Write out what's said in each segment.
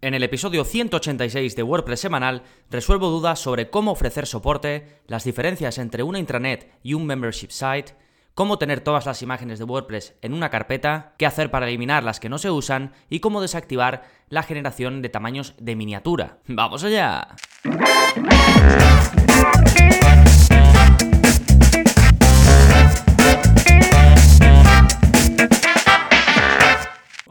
En el episodio 186 de WordPress semanal resuelvo dudas sobre cómo ofrecer soporte, las diferencias entre una intranet y un membership site, cómo tener todas las imágenes de WordPress en una carpeta, qué hacer para eliminar las que no se usan y cómo desactivar la generación de tamaños de miniatura. ¡Vamos allá!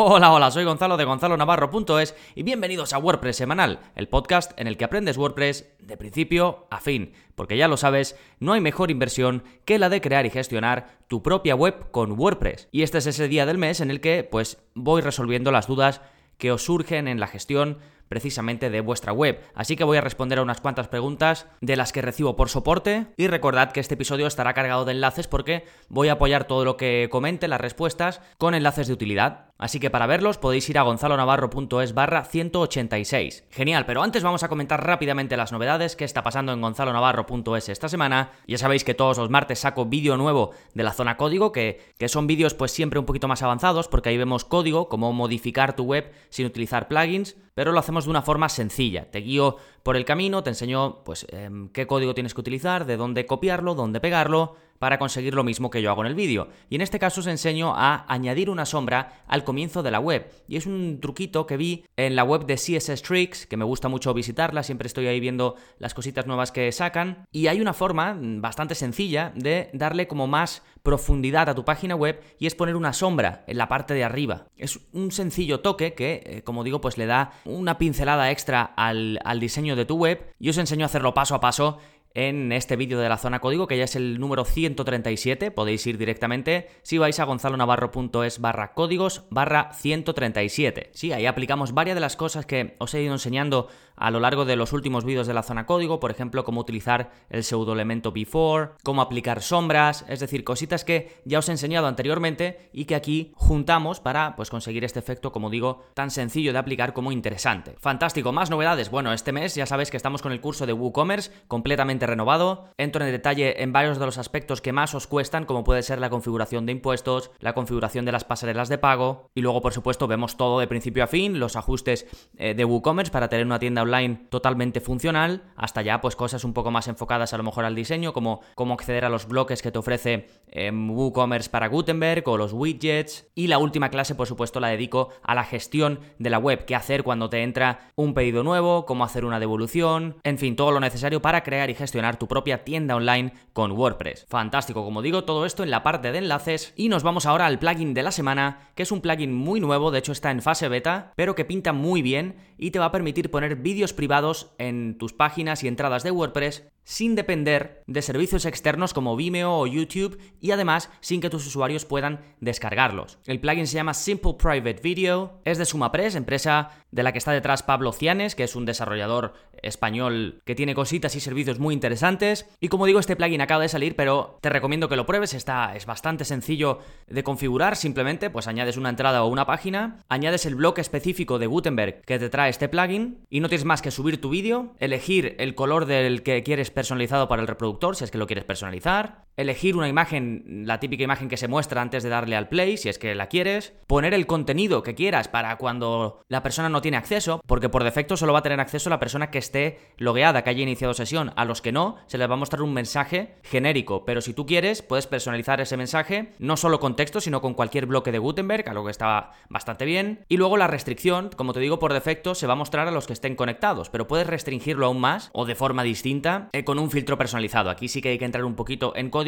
Hola, hola, soy Gonzalo de gonzalonavarro.es y bienvenidos a WordPress Semanal, el podcast en el que aprendes WordPress de principio a fin, porque ya lo sabes, no hay mejor inversión que la de crear y gestionar tu propia web con WordPress. Y este es ese día del mes en el que pues voy resolviendo las dudas que os surgen en la gestión precisamente de vuestra web. Así que voy a responder a unas cuantas preguntas de las que recibo por soporte y recordad que este episodio estará cargado de enlaces porque voy a apoyar todo lo que comente, las respuestas, con enlaces de utilidad. Así que para verlos podéis ir a gonzalonavarro.es barra 186. Genial, pero antes vamos a comentar rápidamente las novedades que está pasando en gonzalonavarro.es esta semana. Ya sabéis que todos los martes saco vídeo nuevo de la zona código, que, que son vídeos pues siempre un poquito más avanzados porque ahí vemos código, cómo modificar tu web sin utilizar plugins, pero lo hacemos de una forma sencilla. Te guío por el camino, te enseño pues em, qué código tienes que utilizar, de dónde copiarlo, dónde pegarlo, para conseguir lo mismo que yo hago en el vídeo. Y en este caso os enseño a añadir una sombra al comienzo de la web. Y es un truquito que vi en la web de CSS Tricks, que me gusta mucho visitarla, siempre estoy ahí viendo las cositas nuevas que sacan. Y hay una forma bastante sencilla de darle como más profundidad a tu página web y es poner una sombra en la parte de arriba. Es un sencillo toque que, eh, como digo, pues le da una pincelada extra al, al diseño de tu web y os enseño a hacerlo paso a paso en este vídeo de la zona código, que ya es el número 137. Podéis ir directamente si vais a gonzalonavarro.es barra códigos barra 137. Sí, ahí aplicamos varias de las cosas que os he ido enseñando a lo largo de los últimos vídeos de la zona código, por ejemplo, cómo utilizar el pseudo elemento before, cómo aplicar sombras, es decir, cositas que ya os he enseñado anteriormente y que aquí juntamos para pues conseguir este efecto, como digo, tan sencillo de aplicar como interesante. Fantástico, más novedades. Bueno, este mes ya sabéis que estamos con el curso de WooCommerce completamente renovado. Entro en detalle en varios de los aspectos que más os cuestan, como puede ser la configuración de impuestos, la configuración de las pasarelas de pago y luego, por supuesto, vemos todo de principio a fin, los ajustes eh, de WooCommerce para tener una tienda online totalmente funcional, hasta ya pues cosas un poco más enfocadas a lo mejor al diseño, como cómo acceder a los bloques que te ofrece em, WooCommerce para Gutenberg o los widgets. Y la última clase, por supuesto, la dedico a la gestión de la web, qué hacer cuando te entra un pedido nuevo, cómo hacer una devolución, en fin, todo lo necesario para crear y gestionar gestionar tu propia tienda online con WordPress. Fantástico, como digo, todo esto en la parte de enlaces y nos vamos ahora al plugin de la semana, que es un plugin muy nuevo, de hecho está en fase beta, pero que pinta muy bien y te va a permitir poner vídeos privados en tus páginas y entradas de WordPress sin depender de servicios externos como Vimeo o YouTube y además sin que tus usuarios puedan descargarlos. El plugin se llama Simple Private Video, es de SumaPress, empresa de la que está detrás Pablo Cianes, que es un desarrollador español que tiene cositas y servicios muy interesantes. Y como digo, este plugin acaba de salir, pero te recomiendo que lo pruebes, está, es bastante sencillo de configurar, simplemente pues añades una entrada o una página, añades el bloque específico de Gutenberg que te trae este plugin y no tienes más que subir tu vídeo, elegir el color del que quieres personalizado para el reproductor, si es que lo quieres personalizar, elegir una imagen, la típica imagen que se muestra antes de darle al play, si es que la quieres, poner el contenido que quieras para cuando la persona no tiene acceso, porque por defecto solo va a tener acceso la persona que esté logueada, que haya iniciado sesión. A los que no, se les va a mostrar un mensaje genérico, pero si tú quieres, puedes personalizar ese mensaje, no solo con texto, sino con cualquier bloque de Gutenberg, algo que está bastante bien. Y luego la restricción, como te digo, por defecto se va a mostrar a los que estén conectados, pero puedes restringirlo aún más o de forma distinta eh, con un filtro personalizado. Aquí sí que hay que entrar un poquito en código,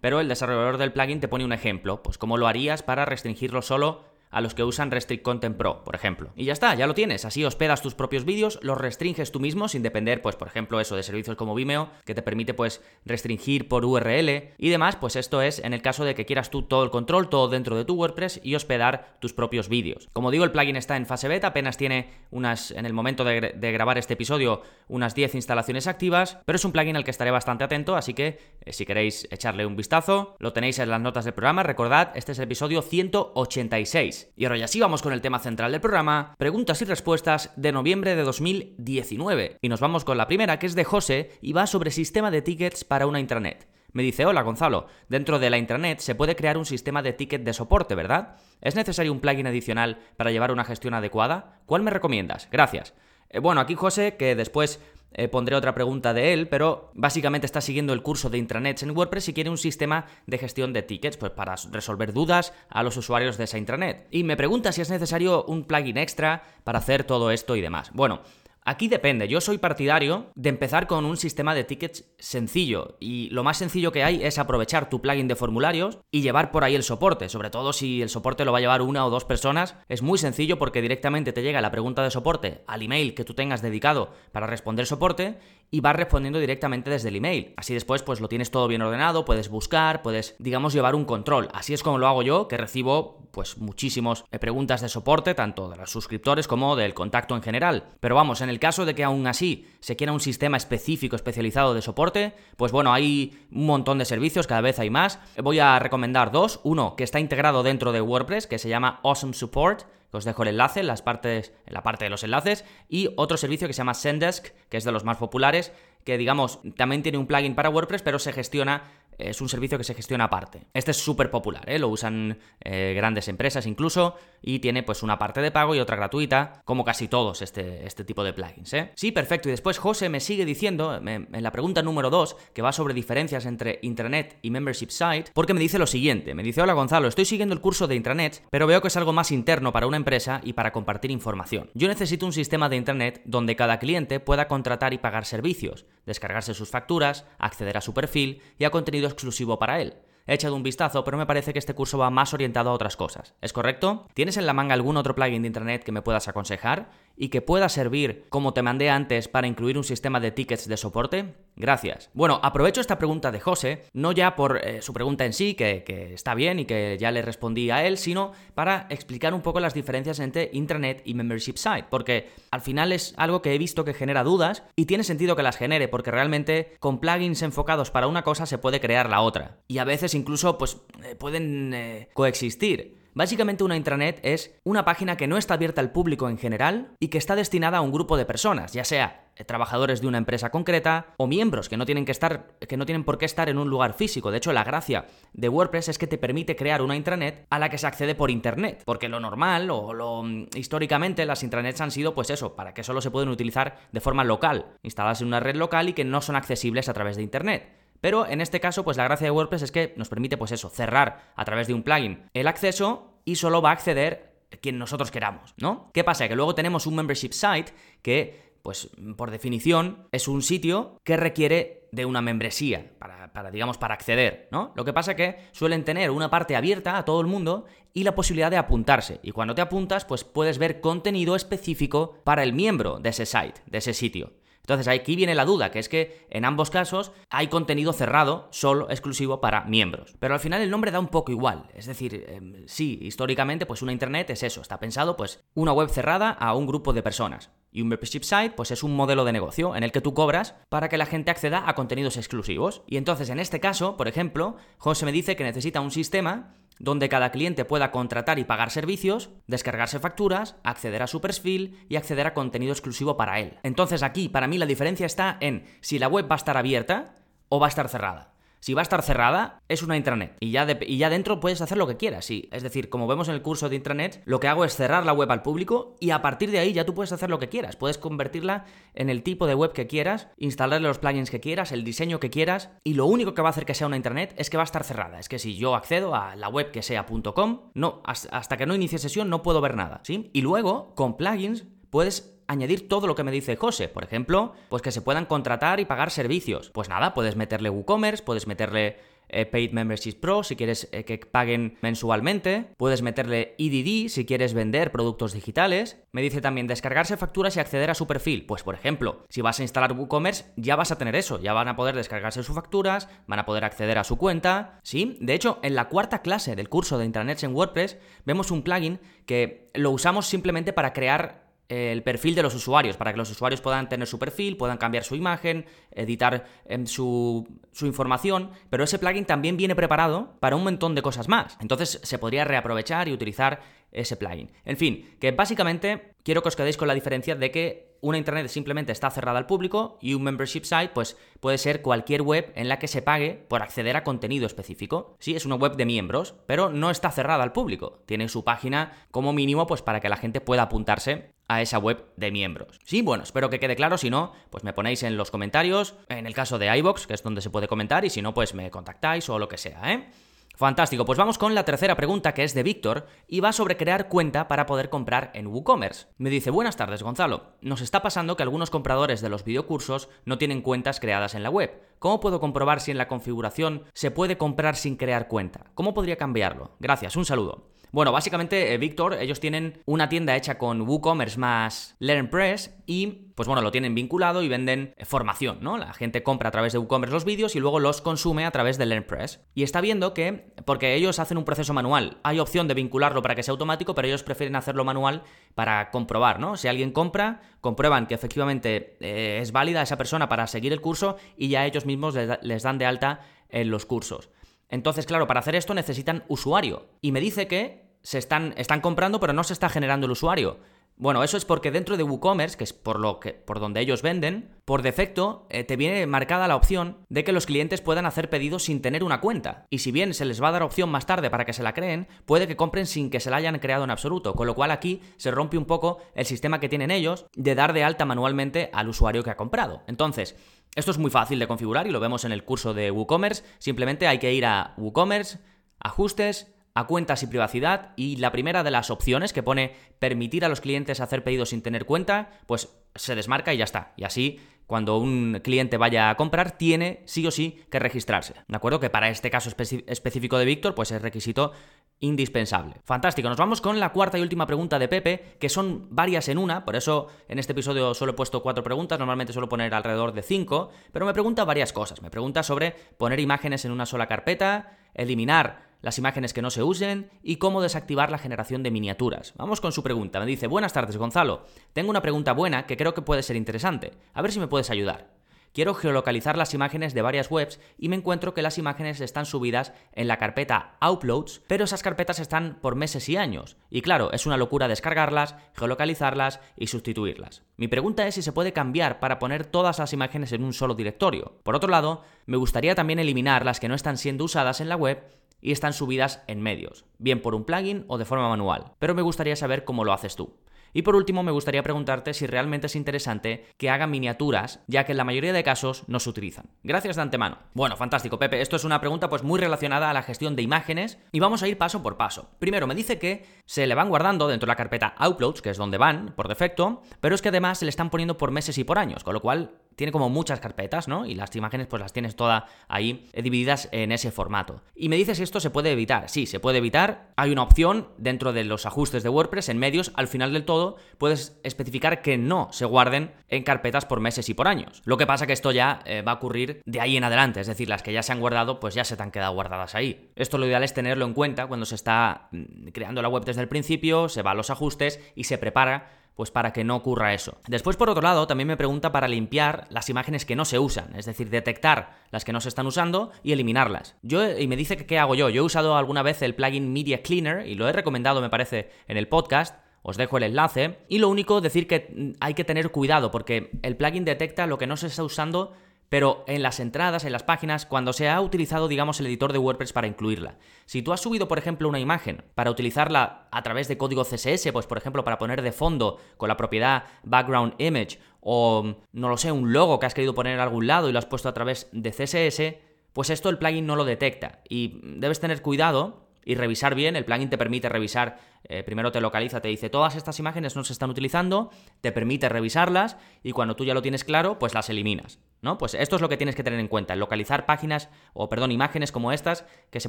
pero el desarrollador del plugin te pone un ejemplo, pues cómo lo harías para restringirlo solo a los que usan Restrict Content Pro, por ejemplo. Y ya está, ya lo tienes. Así hospedas tus propios vídeos, los restringes tú mismo sin depender, pues, por ejemplo, eso de servicios como Vimeo, que te permite, pues, restringir por URL y demás. Pues esto es en el caso de que quieras tú todo el control, todo dentro de tu WordPress y hospedar tus propios vídeos. Como digo, el plugin está en fase beta, apenas tiene unas, en el momento de, grabar este episodio, unas 10 instalaciones activas, pero es un plugin al que estaré bastante atento, así que eh, si queréis echarle un vistazo, lo tenéis en las notas del programa. Recordad, este es el episodio 186. Y ahora ya sí vamos con el tema central del programa, preguntas y respuestas de noviembre de 2019. Y nos vamos con la primera, que es de José, y va sobre sistema de tickets para una intranet. Me dice, hola Gonzalo, dentro de la Internet se puede crear un sistema de ticket de soporte, ¿verdad? ¿Es necesario un plugin adicional para llevar una gestión adecuada? ¿Cuál me recomiendas? Gracias. Eh, bueno, aquí José, que después eh, pondré otra pregunta de él, pero básicamente está siguiendo el curso de intranets en WordPress y quiere un sistema de gestión de tickets, pues para resolver dudas a los usuarios de esa intranet. Y me pregunta si es necesario un plugin extra para hacer todo esto y demás. Bueno, Aquí depende, yo soy partidario de empezar con un sistema de tickets sencillo y lo más sencillo que hay es aprovechar tu plugin de formularios y llevar por ahí el soporte, sobre todo si el soporte lo va a llevar una o dos personas, es muy sencillo porque directamente te llega la pregunta de soporte al email que tú tengas dedicado para responder soporte y vas respondiendo directamente desde el email. Así después pues lo tienes todo bien ordenado, puedes buscar, puedes digamos llevar un control. Así es como lo hago yo, que recibo pues muchísimas eh, preguntas de soporte, tanto de los suscriptores como del contacto en general. Pero vamos, en el caso de que aún así se quiera un sistema específico especializado de soporte, pues bueno, hay un montón de servicios, cada vez hay más. Voy a recomendar dos. Uno que está integrado dentro de WordPress, que se llama Awesome Support os dejo el enlace en, las partes, en la parte de los enlaces, y otro servicio que se llama Zendesk, que es de los más populares, que digamos también tiene un plugin para WordPress, pero se gestiona es un servicio que se gestiona aparte. Este es súper popular, ¿eh? lo usan eh, grandes empresas incluso y tiene pues una parte de pago y otra gratuita, como casi todos este, este tipo de plugins. ¿eh? Sí, perfecto. Y después José me sigue diciendo, en la pregunta número 2, que va sobre diferencias entre Intranet y Membership Site, porque me dice lo siguiente. Me dice, hola Gonzalo, estoy siguiendo el curso de Intranet, pero veo que es algo más interno para una empresa y para compartir información. Yo necesito un sistema de Intranet donde cada cliente pueda contratar y pagar servicios, descargarse sus facturas, acceder a su perfil y a contenido exclusivo para él. He echado un vistazo, pero me parece que este curso va más orientado a otras cosas. ¿Es correcto? ¿Tienes en la manga algún otro plugin de internet que me puedas aconsejar y que pueda servir, como te mandé antes, para incluir un sistema de tickets de soporte? Gracias. Bueno, aprovecho esta pregunta de José, no ya por eh, su pregunta en sí, que, está bien y que ya le respondí a él, sino para explicar un poco las diferencias entre intranet y membership site, porque al final es algo que he visto que genera dudas y tiene sentido que las genere, porque realmente con plugins enfocados para una cosa se puede crear la otra. Y a veces incluso pues eh, pueden eh, coexistir. Básicamente una intranet es una página que no está abierta al público en general y que está destinada a un grupo de personas, ya sea eh, trabajadores de una empresa concreta o miembros que no tienen que estar que no tienen por qué estar en un lugar físico. De hecho, la gracia de WordPress es que te permite crear una intranet a la que se accede por internet, porque lo normal o lo mm, históricamente las intranets han sido pues eso, para que solo se pueden utilizar de forma local, instaladas en una red local y que no son accesibles a través de internet. Pero en este caso, pues la gracia de WordPress es que nos permite, pues eso, cerrar a través de un plugin el acceso y solo va a acceder quien nosotros queramos, ¿no? ¿Qué pasa? Que luego tenemos un membership site que, pues por definición, es un sitio que requiere de una membresía para, digamos, para acceder, ¿no? Lo que pasa que suelen tener una parte abierta a todo el mundo y la posibilidad de apuntarse. Y cuando te apuntas, pues puedes ver contenido específico para el miembro de ese site, de ese sitio. Entonces aquí viene la duda, que es que en ambos casos hay contenido cerrado, solo exclusivo para miembros. Pero al final el nombre da un poco igual. Es decir, em, sí, históricamente pues una internet es eso, está pensado pues una web cerrada a un grupo de personas. Y un membership site, pues es un modelo de negocio en el que tú cobras para que la gente acceda a contenidos exclusivos. Y entonces, en este caso, por ejemplo, José me dice que necesita un sistema donde cada cliente pueda contratar y pagar servicios, descargarse facturas, acceder a su perfil y acceder a contenido exclusivo para él. Entonces aquí, para mí, la diferencia está en si la web va a estar abierta o va a estar cerrada. Si va a estar cerrada, es una intranet. Y ya, y ya dentro puedes hacer lo que quieras. Es decir, como vemos en el curso de intranet, lo que hago es cerrar la web al público y a partir de ahí ya tú puedes hacer lo que quieras. Puedes convertirla en el tipo de web que quieras, instalarle los plugins que quieras, el diseño que quieras. Y lo único que va a hacer que sea una intranet es que va a estar cerrada. Es que si yo accedo a la web que sea.com, no, hasta que no inicie sesión no puedo ver nada. Y luego, con plugins, puedes añadir todo lo que me dice José. Por ejemplo, pues que se puedan contratar y pagar servicios. Pues nada, puedes meterle WooCommerce, puedes meterle eh, Paid Membership Pro si quieres eh, que paguen mensualmente. Puedes meterle EDD si quieres vender productos digitales. Me dice también descargarse facturas y acceder a su perfil. Pues por ejemplo, si vas a instalar WooCommerce ya vas a tener eso. Ya van a poder descargarse sus facturas, van a poder acceder a su cuenta. ¿Sí? De hecho, en la cuarta clase del curso de Intranets en WordPress vemos un plugin que lo usamos simplemente para crear el perfil de los usuarios, para que los usuarios puedan tener su perfil, puedan cambiar su imagen, editar em, su, su, información, pero ese plugin también viene preparado para un montón de cosas más. Entonces se podría reaprovechar y utilizar ese plugin. En fin, que básicamente quiero que os quedéis con la diferencia de que una internet simplemente está cerrada al público y un membership site pues puede ser cualquier web en la que se pague por acceder a contenido específico. Sí, es una web de miembros, pero no está cerrada al público. Tiene su página como mínimo pues para que la gente pueda apuntarse a esa web de miembros. Sí, bueno, espero que quede claro, si no, pues me ponéis en los comentarios, en el caso de iBox, que es donde se puede comentar, y si no, pues me contactáis o lo que sea, ¿eh? Fantástico, pues vamos con la tercera pregunta que es de Víctor y va sobre crear cuenta para poder comprar en WooCommerce. Me dice, buenas tardes Gonzalo, nos está pasando que algunos compradores de los videocursos no tienen cuentas creadas en la web. ¿Cómo puedo comprobar si en la configuración se puede comprar sin crear cuenta? ¿Cómo podría cambiarlo? Gracias, un saludo. Bueno, básicamente, eh, Víctor, ellos tienen una tienda hecha con WooCommerce más LearnPress y, pues bueno, lo tienen vinculado y venden eh, formación, ¿no? La gente compra a través de WooCommerce los vídeos y luego los consume a través de LearnPress. Y está viendo que, porque ellos hacen un proceso manual, hay opción de vincularlo para que sea automático, pero ellos prefieren hacerlo manual para comprobar, ¿no? Si alguien compra, comprueban que efectivamente eh, es válida esa persona para seguir el curso y ya ellos mismos les dan de alta en los cursos. Entonces, claro, para hacer esto necesitan usuario. Y me dice que se están, están comprando, pero no se está generando el usuario. Bueno, eso es porque dentro de WooCommerce, que es por lo que por donde ellos venden, por defecto eh, te viene marcada la opción de que los clientes puedan hacer pedidos sin tener una cuenta. Y si bien se les va a dar opción más tarde para que se la creen, puede que compren sin que se la hayan creado en absoluto, con lo cual aquí se rompe un poco el sistema que tienen ellos de dar de alta manualmente al usuario que ha comprado. Entonces, esto es muy fácil de configurar y lo vemos en el curso de WooCommerce. Simplemente hay que ir a WooCommerce, ajustes, a cuentas y privacidad y la primera de las opciones que pone permitir a los clientes hacer pedidos sin tener cuenta, pues se desmarca y ya está. Y así, cuando un cliente vaya a comprar, tiene sí o sí que registrarse. ¿De acuerdo? Que para este caso específico de Víctor, pues es requisito indispensable. Fantástico, nos vamos con la cuarta y última pregunta de Pepe, que son varias en una, por eso en este episodio solo he puesto cuatro preguntas, normalmente suelo poner alrededor de cinco, pero me pregunta varias cosas. Me pregunta sobre poner imágenes en una sola carpeta, eliminar las imágenes que no se usen y cómo desactivar la generación de miniaturas. Vamos con su pregunta. Me dice, buenas tardes Gonzalo, tengo una pregunta buena que creo que puede ser interesante. A ver si me puedes ayudar. Quiero geolocalizar las imágenes de varias webs y me encuentro que las imágenes están subidas en la carpeta Uploads, pero esas carpetas están por meses y años. Y claro, es una locura descargarlas, geolocalizarlas y sustituirlas. Mi pregunta es si se puede cambiar para poner todas las imágenes en un solo directorio. Por otro lado, me gustaría también eliminar las que no están siendo usadas en la web y están subidas en medios, bien por un plugin o de forma manual, pero me gustaría saber cómo lo haces tú. Y por último, me gustaría preguntarte si realmente es interesante que hagan miniaturas, ya que en la mayoría de casos no se utilizan. Gracias de antemano. Bueno, fantástico, Pepe. Esto es una pregunta pues muy relacionada a la gestión de imágenes y vamos a ir paso por paso. Primero, me dice que se le van guardando dentro de la carpeta Uploads, que es donde van por defecto, pero es que además se le están poniendo por meses y por años, con lo cual tiene como muchas carpetas, ¿no? Y las imágenes pues las tienes todas ahí eh, divididas en ese formato. Y me dices esto se puede evitar. Sí, se puede evitar. Hay una opción dentro de los ajustes de WordPress en medios, al final del todo puedes especificar que no se guarden en carpetas por meses y por años. Lo que pasa que esto ya eh, va a ocurrir de ahí en adelante, es decir, las que ya se han guardado pues ya se te han quedado guardadas ahí. Esto lo ideal es tenerlo en cuenta cuando se está mm, creando la web desde el principio, se va a los ajustes y se prepara pues para que no ocurra eso. Después, por otro lado, también me pregunta para limpiar las imágenes que no se usan, es decir, detectar las que no se están usando y eliminarlas. Yo, y me dice que qué hago yo. Yo he usado alguna vez el plugin Media Cleaner y lo he recomendado, me parece, en el podcast. Os dejo el enlace. Y lo único, decir que mm, hay que tener cuidado porque el plugin detecta lo que no se está usando pero en las entradas, en las páginas, cuando se ha utilizado, digamos, el editor de WordPress para incluirla. Si tú has subido, por ejemplo, una imagen para utilizarla a través de código CSS, pues por ejemplo, para poner de fondo con la propiedad background image o, no lo sé, un logo que has querido poner en algún lado y lo has puesto a través de CSS, pues esto el plugin no lo detecta y debes tener cuidado y revisar bien. El plugin te permite revisar, eh, primero te localiza, te dice todas estas imágenes no se están utilizando, te permite revisarlas y cuando tú ya lo tienes claro, pues las eliminas. ¿No? Pues esto es lo que tienes que tener en cuenta, localizar páginas o perdón, imágenes como estas que se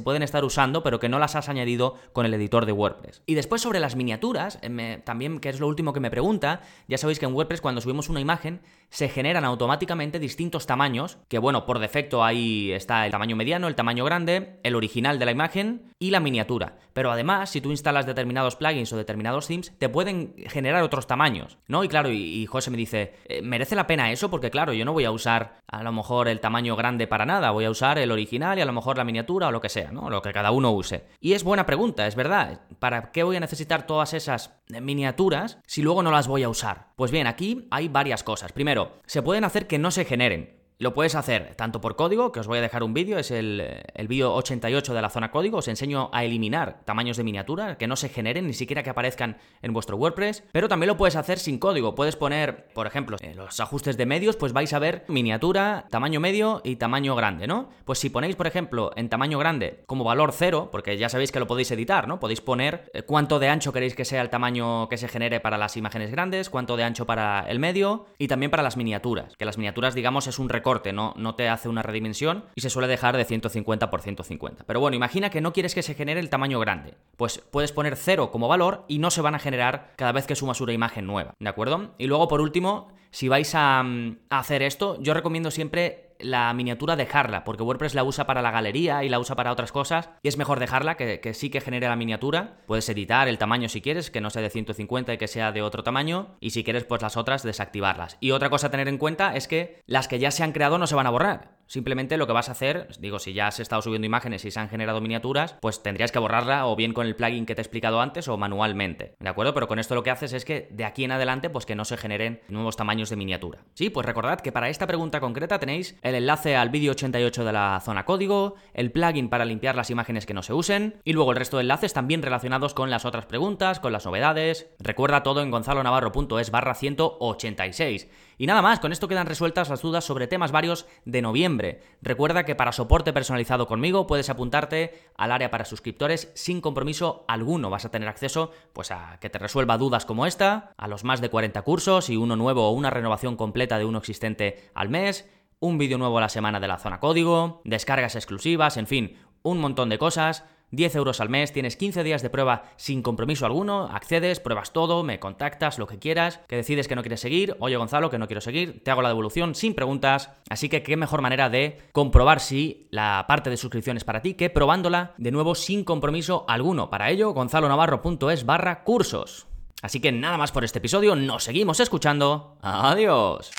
pueden estar usando pero que no las has añadido con el editor de WordPress. Y después sobre las miniaturas, eh, también que es lo último que me pregunta, ya sabéis que en WordPress cuando subimos una imagen se generan automáticamente distintos tamaños, que bueno, por defecto ahí está el tamaño mediano, el tamaño grande, el original de la imagen y la miniatura. Pero además, si tú instalas determinados plugins o determinados themes, te pueden generar otros tamaños, ¿no? Y claro, y, José me dice, eh, ¿merece la pena eso? Porque claro, yo no voy a usar usar a lo mejor el tamaño grande para nada, voy a usar el original y a lo mejor la miniatura o lo que sea, ¿no? Lo que cada uno use. Y es buena pregunta, es verdad. ¿Para qué voy a necesitar todas esas miniaturas si luego no las voy a usar? Pues bien, aquí hay varias cosas. Primero, se pueden hacer que no se generen. Lo puedes hacer tanto por código, que os voy a dejar un vídeo, es el, el vídeo 88 de la zona código, os enseño a eliminar tamaños de miniatura, que no se generen, ni siquiera que aparezcan en vuestro WordPress, pero también lo puedes hacer sin código, puedes poner, por ejemplo, en los ajustes de medios, pues vais a ver miniatura, tamaño medio y tamaño grande, ¿no? Pues si ponéis, por ejemplo, en tamaño grande como valor cero, porque ya sabéis que lo podéis editar, ¿no? Podéis poner eh, cuánto de ancho queréis que sea el tamaño que se genere para las imágenes grandes, cuánto de ancho para el medio y también para las miniaturas, que las miniaturas, digamos, es un recorte no, te hace una redimensión y se suele dejar de 150 por 150. Pero bueno, imagina que no quieres que se genere el tamaño grande. Pues puedes poner 0 como valor y no se van a generar cada vez que sumas una imagen nueva, ¿de acuerdo? Y luego, por último, si vais a, mm, a hacer esto, yo recomiendo siempre la miniatura dejarla, porque WordPress la usa para la galería y la usa para otras cosas, y es mejor dejarla, que, que, sí que genere la miniatura. Puedes editar el tamaño si quieres, que no sea de 150 y que sea de otro tamaño, y si quieres, pues las otras desactivarlas. Y otra cosa a tener en cuenta es que las que ya se han creado no se van a borrar. Simplemente lo que vas a hacer, digo, si ya has estado subiendo imágenes y se han generado miniaturas, pues tendrías que borrarla o bien con el plugin que te he explicado antes o manualmente. ¿De acuerdo? Pero con esto lo que haces es que de aquí en adelante, pues que no se generen nuevos tamaños de miniatura. Sí, pues recordad que para esta pregunta concreta tenéis el enlace al vídeo 88 de la zona código, el plugin para limpiar las imágenes que no se usen y luego el resto de enlaces también relacionados con las otras preguntas, con las novedades. Recuerda todo en gonzalonavarro.es barra 186. Y nada más, con esto quedan resueltas las dudas sobre temas varios de noviembre. Recuerda que para soporte personalizado conmigo puedes apuntarte al área para suscriptores sin compromiso alguno. Vas a tener acceso pues a que te resuelva dudas como esta, a los más de 40 cursos y uno nuevo o una renovación completa de uno existente al mes, un vídeo nuevo a la semana de la zona código, descargas exclusivas, en fin, un montón de cosas 10 euros al mes, tienes 15 días de prueba sin compromiso alguno, accedes, pruebas todo, me contactas, lo que quieras, que decides que no quieres seguir, oye Gonzalo, que no quiero seguir, te hago la devolución sin preguntas, así que qué mejor manera de comprobar si la parte de suscripción es para ti que probándola de nuevo sin compromiso alguno. Para ello, gonzalonavarro.es barra cursos. Así que nada más por este episodio, nos seguimos escuchando. Adiós.